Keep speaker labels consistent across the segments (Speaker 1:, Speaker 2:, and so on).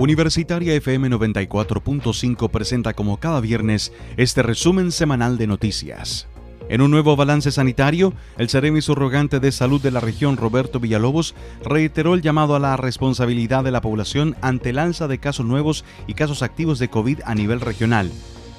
Speaker 1: Universitaria FM 94.5 presenta como cada viernes este resumen semanal de noticias. En un nuevo balance sanitario, el seremi surrogante de salud de la región Roberto Villalobos reiteró el llamado a la responsabilidad de la población ante el alza de casos nuevos y casos activos de COVID a nivel regional.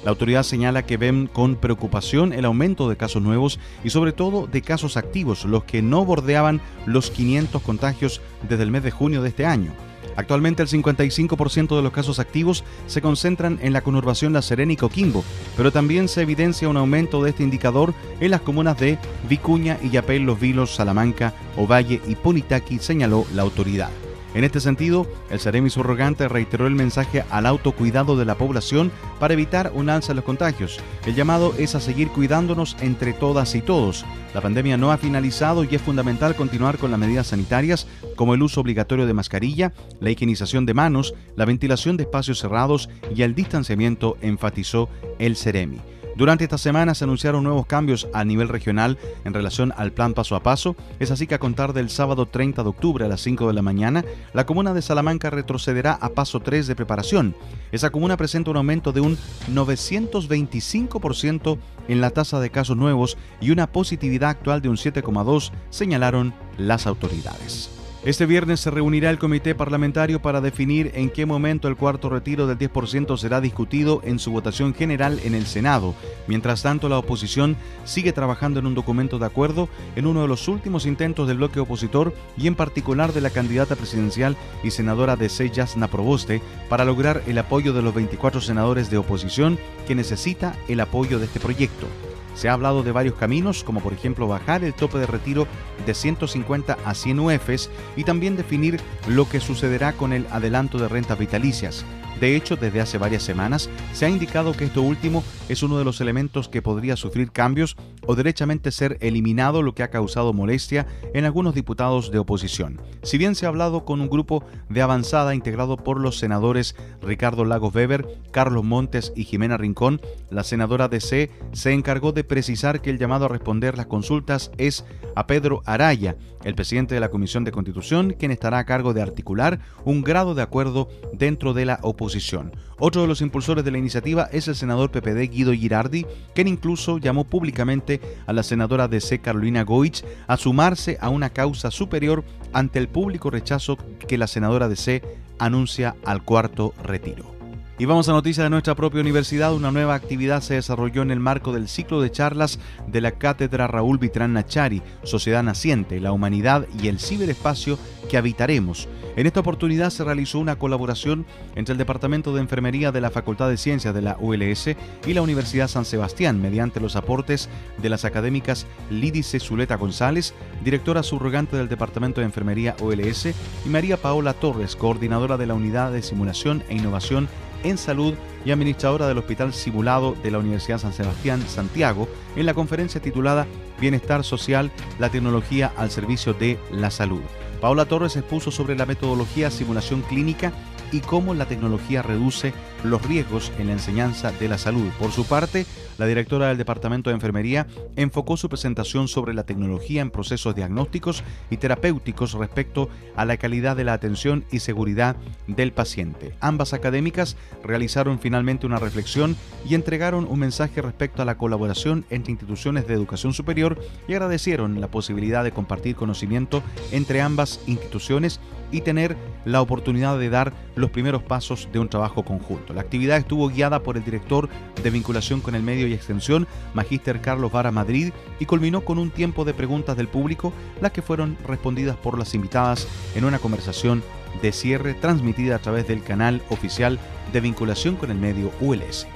Speaker 1: La autoridad señala que ven con preocupación el aumento de casos nuevos y sobre todo de casos activos, los que no bordeaban los 500 contagios desde el mes de junio de este año. Actualmente el 55% de los casos activos se concentran en la conurbación La Serena y Coquimbo, pero también se evidencia un aumento de este indicador en las comunas de Vicuña, Illapel, Los Vilos, Salamanca, Ovalle y Punitaqui, señaló la autoridad. En este sentido, el Ceremi Surrogante reiteró el mensaje al autocuidado de la población para evitar un alza en los contagios. El llamado es a seguir cuidándonos entre todas y todos. La pandemia no ha finalizado y es fundamental continuar con las medidas sanitarias como el uso obligatorio de mascarilla, la higienización de manos, la ventilación de espacios cerrados y el distanciamiento, enfatizó el Ceremi. Durante esta semana se anunciaron nuevos cambios a nivel regional en relación al plan paso a paso. Es así que a contar del sábado 30 de octubre a las 5 de la mañana, la comuna de Salamanca retrocederá a paso 3 de preparación. Esa comuna presenta un aumento de un 925% en la tasa de casos nuevos y una positividad actual de un 7,2, señalaron las autoridades. Este viernes se reunirá el comité parlamentario para definir en qué momento el cuarto retiro del 10% será discutido en su votación general en el Senado. Mientras tanto, la oposición sigue trabajando en un documento de acuerdo en uno de los últimos intentos del bloque opositor y en particular de la candidata presidencial y senadora de C. Yasna Proboste para lograr el apoyo de los 24 senadores de oposición que necesita el apoyo de este proyecto. Se ha hablado de varios caminos, como por ejemplo bajar el tope de retiro de 150 a 100 UFs y también definir lo que sucederá con el adelanto de rentas vitalicias. De hecho, desde hace varias semanas se ha indicado que esto último es uno de los elementos que podría sufrir cambios o derechamente ser eliminado, lo que ha causado molestia en algunos diputados de oposición. Si bien se ha hablado con un grupo de avanzada integrado por los senadores Ricardo Lagos Weber, Carlos Montes y Jimena Rincón, la senadora de C se encargó de precisar que el llamado a responder las consultas es a Pedro Araya, el presidente de la Comisión de Constitución, quien estará a cargo de articular un grado de acuerdo dentro de la oposición otro de los impulsores de la iniciativa es el senador PPD Guido Girardi, quien incluso llamó públicamente a la senadora DC Carolina Goich a sumarse a una causa superior ante el público rechazo que la senadora DC anuncia al cuarto retiro. Y vamos a noticias de nuestra propia universidad. Una nueva actividad se desarrolló en el marco del ciclo de charlas de la Cátedra Raúl Vitrán Nachari, Sociedad Naciente, la Humanidad y el Ciberespacio que habitaremos. En esta oportunidad se realizó una colaboración entre el Departamento de Enfermería de la Facultad de Ciencias de la ULS y la Universidad San Sebastián, mediante los aportes de las académicas Lídice Zuleta González, directora subrogante del Departamento de Enfermería ULS, y María Paola Torres, coordinadora de la Unidad de Simulación e Innovación en Salud y administradora del Hospital Simulado de la Universidad San Sebastián Santiago, en la conferencia titulada Bienestar Social, la tecnología al servicio de la salud. Paola Torres expuso sobre la metodología simulación clínica y cómo la tecnología reduce los riesgos en la enseñanza de la salud. Por su parte, la directora del Departamento de Enfermería enfocó su presentación sobre la tecnología en procesos diagnósticos y terapéuticos respecto a la calidad de la atención y seguridad del paciente. Ambas académicas realizaron finalmente una reflexión y entregaron un mensaje respecto a la colaboración entre instituciones de educación superior y agradecieron la posibilidad de compartir conocimiento entre ambas instituciones y tener la oportunidad de dar los primeros pasos de un trabajo conjunto. La actividad estuvo guiada por el director de vinculación con el medio y extensión, Magíster Carlos Vara Madrid, y culminó con un tiempo de preguntas del público, las que fueron respondidas por las invitadas en una conversación de cierre transmitida a través del canal oficial de vinculación con el medio ULS.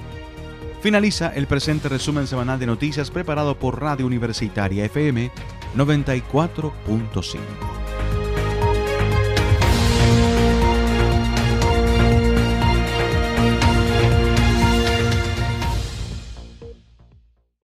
Speaker 1: Finaliza el presente resumen semanal de noticias preparado por Radio Universitaria FM 94.5.